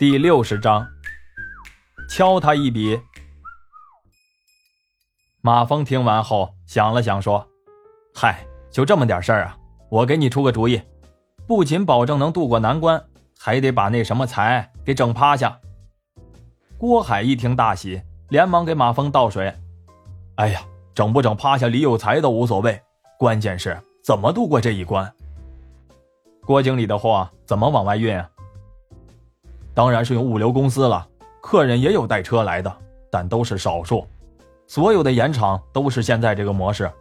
第六十章，敲他一笔。马峰听完后想了想，说：“嗨，就这么点事儿啊！我给你出个主意，不仅保证能渡过难关，还得把那什么财给整趴下。”郭海一听大喜，连忙给马峰倒水：“哎呀，整不整趴下李有才都无所谓，关键是怎么度过这一关。郭经理的货怎么往外运啊？”当然是用物流公司了，客人也有带车来的，但都是少数。所有的盐场都是现在这个模式。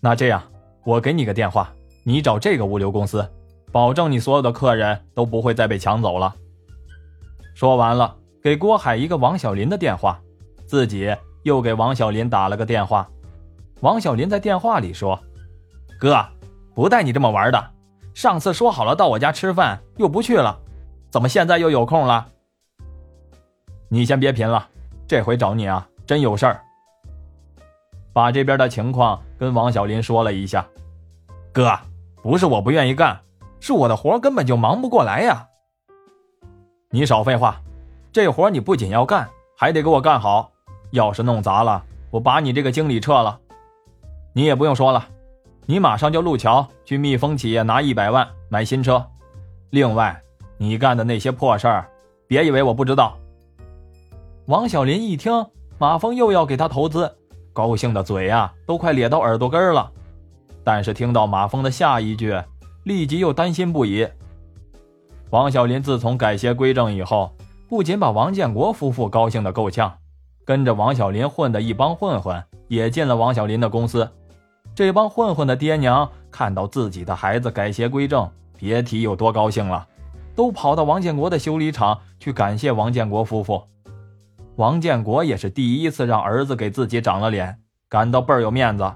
那这样，我给你个电话，你找这个物流公司，保证你所有的客人都不会再被抢走了。说完了，给郭海一个王小林的电话，自己又给王小林打了个电话。王小林在电话里说：“哥，不带你这么玩的，上次说好了到我家吃饭，又不去了。”怎么现在又有空了？你先别贫了，这回找你啊，真有事儿。把这边的情况跟王小林说了一下。哥，不是我不愿意干，是我的活根本就忙不过来呀。你少废话，这活你不仅要干，还得给我干好。要是弄砸了，我把你这个经理撤了。你也不用说了，你马上就路桥去蜜蜂企业拿一百万买新车，另外。你干的那些破事儿，别以为我不知道。王小林一听马峰又要给他投资，高兴的嘴呀都快咧到耳朵根了。但是听到马峰的下一句，立即又担心不已。王小林自从改邪归正以后，不仅把王建国夫妇高兴的够呛，跟着王小林混的一帮混混也进了王小林的公司。这帮混混的爹娘看到自己的孩子改邪归正，别提有多高兴了。都跑到王建国的修理厂去感谢王建国夫妇。王建国也是第一次让儿子给自己长了脸，感到倍儿有面子。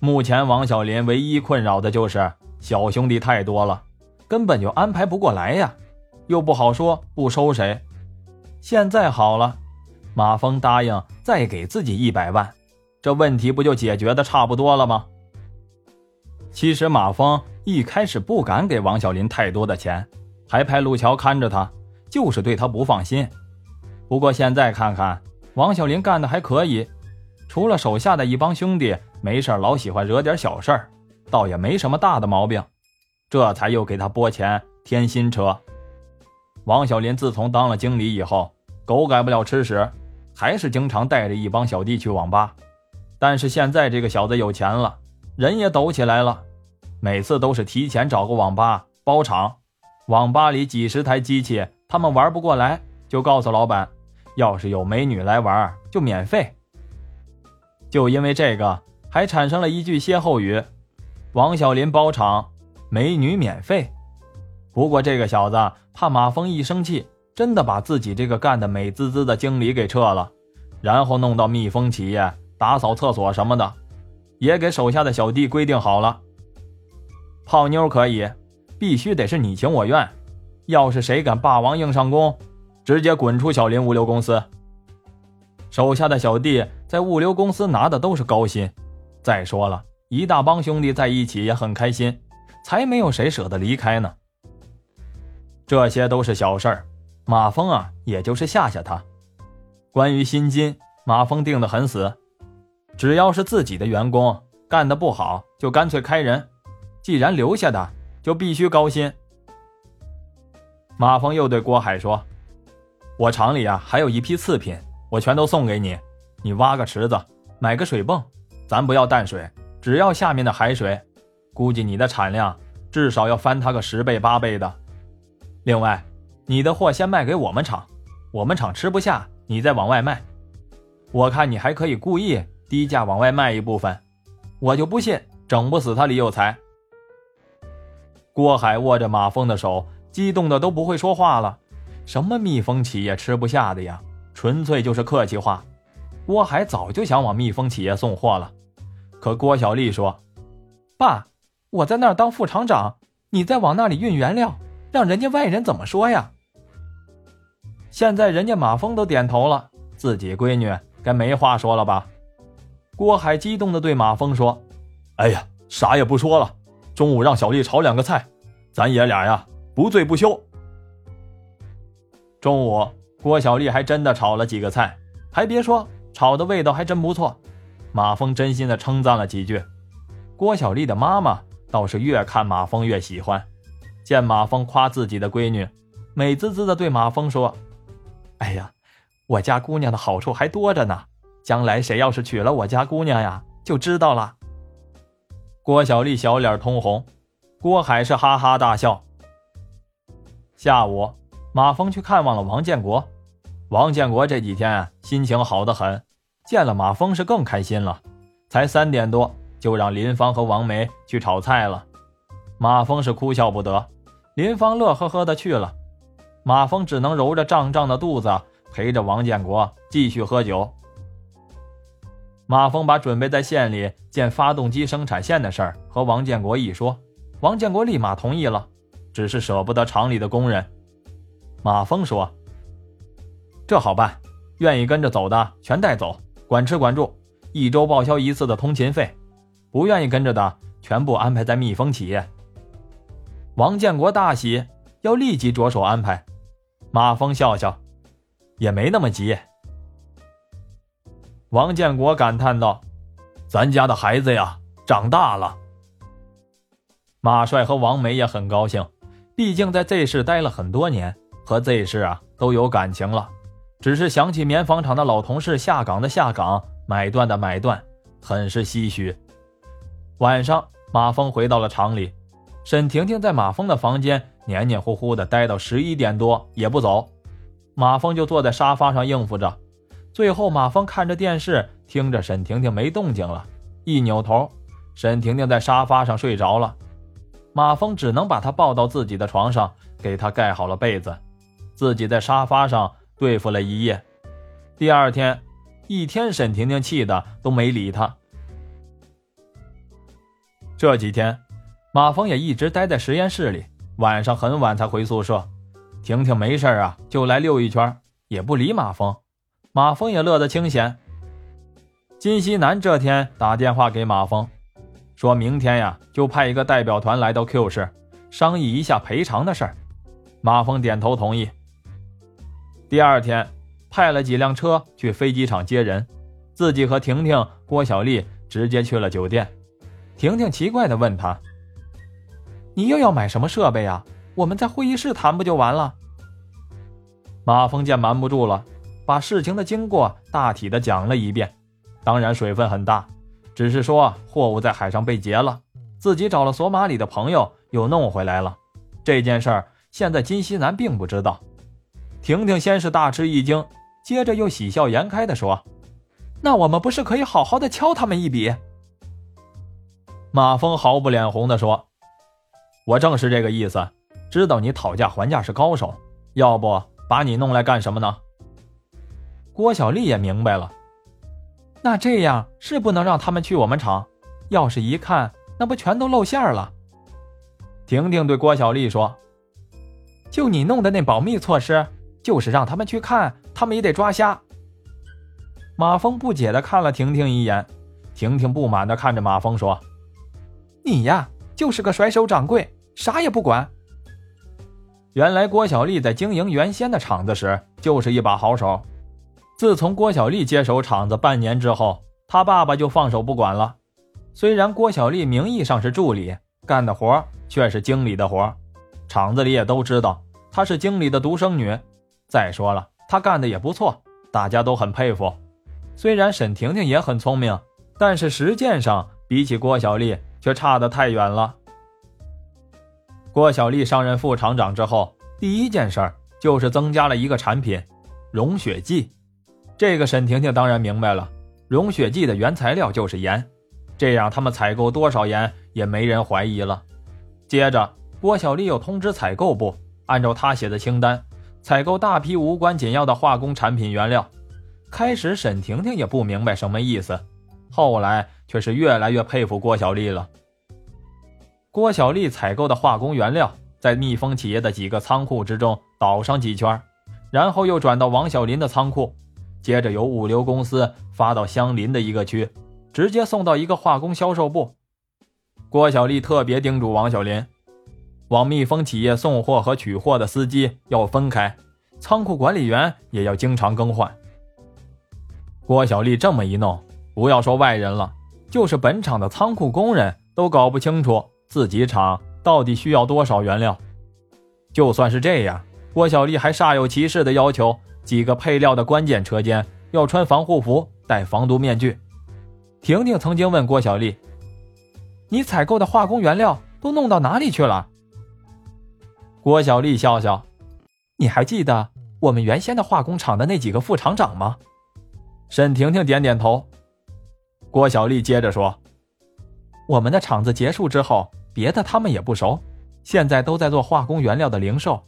目前王小林唯一困扰的就是小兄弟太多了，根本就安排不过来呀，又不好说不收谁。现在好了，马峰答应再给自己一百万，这问题不就解决的差不多了吗？其实马峰。一开始不敢给王小林太多的钱，还派陆桥看着他，就是对他不放心。不过现在看看，王小林干的还可以，除了手下的一帮兄弟没事老喜欢惹点小事儿，倒也没什么大的毛病，这才又给他拨钱添新车。王小林自从当了经理以后，狗改不了吃屎，还是经常带着一帮小弟去网吧。但是现在这个小子有钱了，人也抖起来了。每次都是提前找个网吧包场，网吧里几十台机器，他们玩不过来，就告诉老板，要是有美女来玩就免费。就因为这个，还产生了一句歇后语：“王小林包场，美女免费。”不过这个小子怕马峰一生气，真的把自己这个干的美滋滋的经理给撤了，然后弄到蜜蜂企业打扫厕所什么的，也给手下的小弟规定好了。泡妞可以，必须得是你情我愿。要是谁敢霸王硬上弓，直接滚出小林物流公司。手下的小弟在物流公司拿的都是高薪。再说了，一大帮兄弟在一起也很开心，才没有谁舍得离开呢。这些都是小事儿，马峰啊，也就是吓吓他。关于薪金，马峰定得很死，只要是自己的员工干得不好，就干脆开人。既然留下的，就必须高薪。马峰又对郭海说：“我厂里啊还有一批次品，我全都送给你。你挖个池子，买个水泵，咱不要淡水，只要下面的海水。估计你的产量至少要翻他个十倍八倍的。另外，你的货先卖给我们厂，我们厂吃不下，你再往外卖。我看你还可以故意低价往外卖一部分，我就不信整不死他李有才。”郭海握着马峰的手，激动的都不会说话了。什么蜜蜂企业吃不下的呀？纯粹就是客气话。郭海早就想往蜜蜂企业送货了，可郭小丽说：“爸，我在那儿当副厂长，你再往那里运原料，让人家外人怎么说呀？”现在人家马峰都点头了，自己闺女该没话说了吧？郭海激动的对马峰说：“哎呀，啥也不说了。”中午让小丽炒两个菜，咱爷俩呀不醉不休。中午，郭小丽还真的炒了几个菜，还别说，炒的味道还真不错。马峰真心的称赞了几句。郭小丽的妈妈倒是越看马峰越喜欢，见马峰夸自己的闺女，美滋滋的对马峰说：“哎呀，我家姑娘的好处还多着呢，将来谁要是娶了我家姑娘呀，就知道了。”郭小丽小脸通红，郭海是哈哈大笑。下午，马峰去看望了王建国。王建国这几天心情好得很，见了马峰是更开心了。才三点多，就让林芳和王梅去炒菜了。马峰是哭笑不得，林芳乐呵呵的去了，马峰只能揉着胀胀的肚子，陪着王建国继续喝酒。马峰把准备在县里建发动机生产线的事儿和王建国一说，王建国立马同意了，只是舍不得厂里的工人。马峰说：“这好办，愿意跟着走的全带走，管吃管住，一周报销一次的通勤费；不愿意跟着的，全部安排在蜜蜂企业。”王建国大喜，要立即着手安排。马峰笑笑：“也没那么急。”王建国感叹道：“咱家的孩子呀，长大了。”马帅和王梅也很高兴，毕竟在 Z 市待了很多年，和 Z 市啊都有感情了。只是想起棉纺厂的老同事下岗的下岗，买断的买断，很是唏嘘。晚上，马峰回到了厂里，沈婷婷在马峰的房间黏黏糊糊的待到十一点多也不走，马峰就坐在沙发上应付着。最后，马峰看着电视，听着沈婷婷没动静了，一扭头，沈婷婷在沙发上睡着了。马峰只能把她抱到自己的床上，给她盖好了被子，自己在沙发上对付了一夜。第二天，一天沈婷婷气的都没理他。这几天，马峰也一直待在实验室里，晚上很晚才回宿舍。婷婷没事啊，就来溜一圈，也不理马峰。马峰也乐得清闲。金西南这天打电话给马峰，说明天呀就派一个代表团来到 Q 市，商议一下赔偿的事儿。马峰点头同意。第二天，派了几辆车去飞机场接人，自己和婷婷、郭小丽直接去了酒店。婷婷奇怪地问他：“你又要买什么设备呀？我们在会议室谈不就完了？”马峰见瞒不住了。把事情的经过大体的讲了一遍，当然水分很大，只是说货物在海上被劫了，自己找了索马里的朋友又弄回来了。这件事儿现在金西南并不知道。婷婷先是大吃一惊，接着又喜笑颜开的说：“那我们不是可以好好的敲他们一笔？”马峰毫不脸红的说：“我正是这个意思，知道你讨价还价是高手，要不把你弄来干什么呢？”郭小丽也明白了，那这样是不能让他们去我们厂，要是一看，那不全都露馅了。婷婷对郭小丽说：“就你弄的那保密措施，就是让他们去看，他们也得抓瞎。”马峰不解的看了婷婷一眼，婷婷不满的看着马峰说：“你呀，就是个甩手掌柜，啥也不管。”原来郭小丽在经营原先的厂子时，就是一把好手。自从郭小丽接手厂子半年之后，他爸爸就放手不管了。虽然郭小丽名义上是助理，干的活却是经理的活，厂子里也都知道她是经理的独生女。再说了，她干的也不错，大家都很佩服。虽然沈婷婷也很聪明，但是实践上比起郭小丽却差得太远了。郭小丽上任副厂长之后，第一件事就是增加了一个产品——溶血剂。这个沈婷婷当然明白了，融雪剂的原材料就是盐，这样他们采购多少盐也没人怀疑了。接着，郭小丽又通知采购部，按照他写的清单，采购大批无关紧要的化工产品原料。开始，沈婷婷也不明白什么意思，后来却是越来越佩服郭小丽了。郭小丽采购的化工原料，在蜜蜂企业的几个仓库之中倒上几圈，然后又转到王小林的仓库。接着由物流公司发到相邻的一个区，直接送到一个化工销售部。郭小丽特别叮嘱王小林，往蜜蜂企业送货和取货的司机要分开，仓库管理员也要经常更换。郭小丽这么一弄，不要说外人了，就是本厂的仓库工人都搞不清楚自己厂到底需要多少原料。就算是这样，郭小丽还煞有其事的要求几个配料的关键车间要穿防护服、戴防毒面具。婷婷曾经问郭小丽：“你采购的化工原料都弄到哪里去了？”郭小丽笑笑：“你还记得我们原先的化工厂的那几个副厂长吗？”沈婷婷点点头。郭小丽接着说：“我们的厂子结束之后，别的他们也不熟，现在都在做化工原料的零售。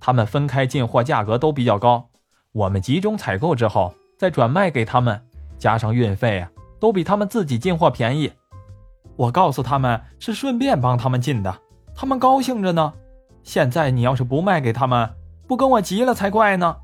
他们分开进货，价格都比较高。我们集中采购之后，再转卖给他们，加上运费啊，都比他们自己进货便宜。我告诉他们是顺便帮他们进的，他们高兴着呢。现在你要是不卖给他们，不跟我急了才怪呢。”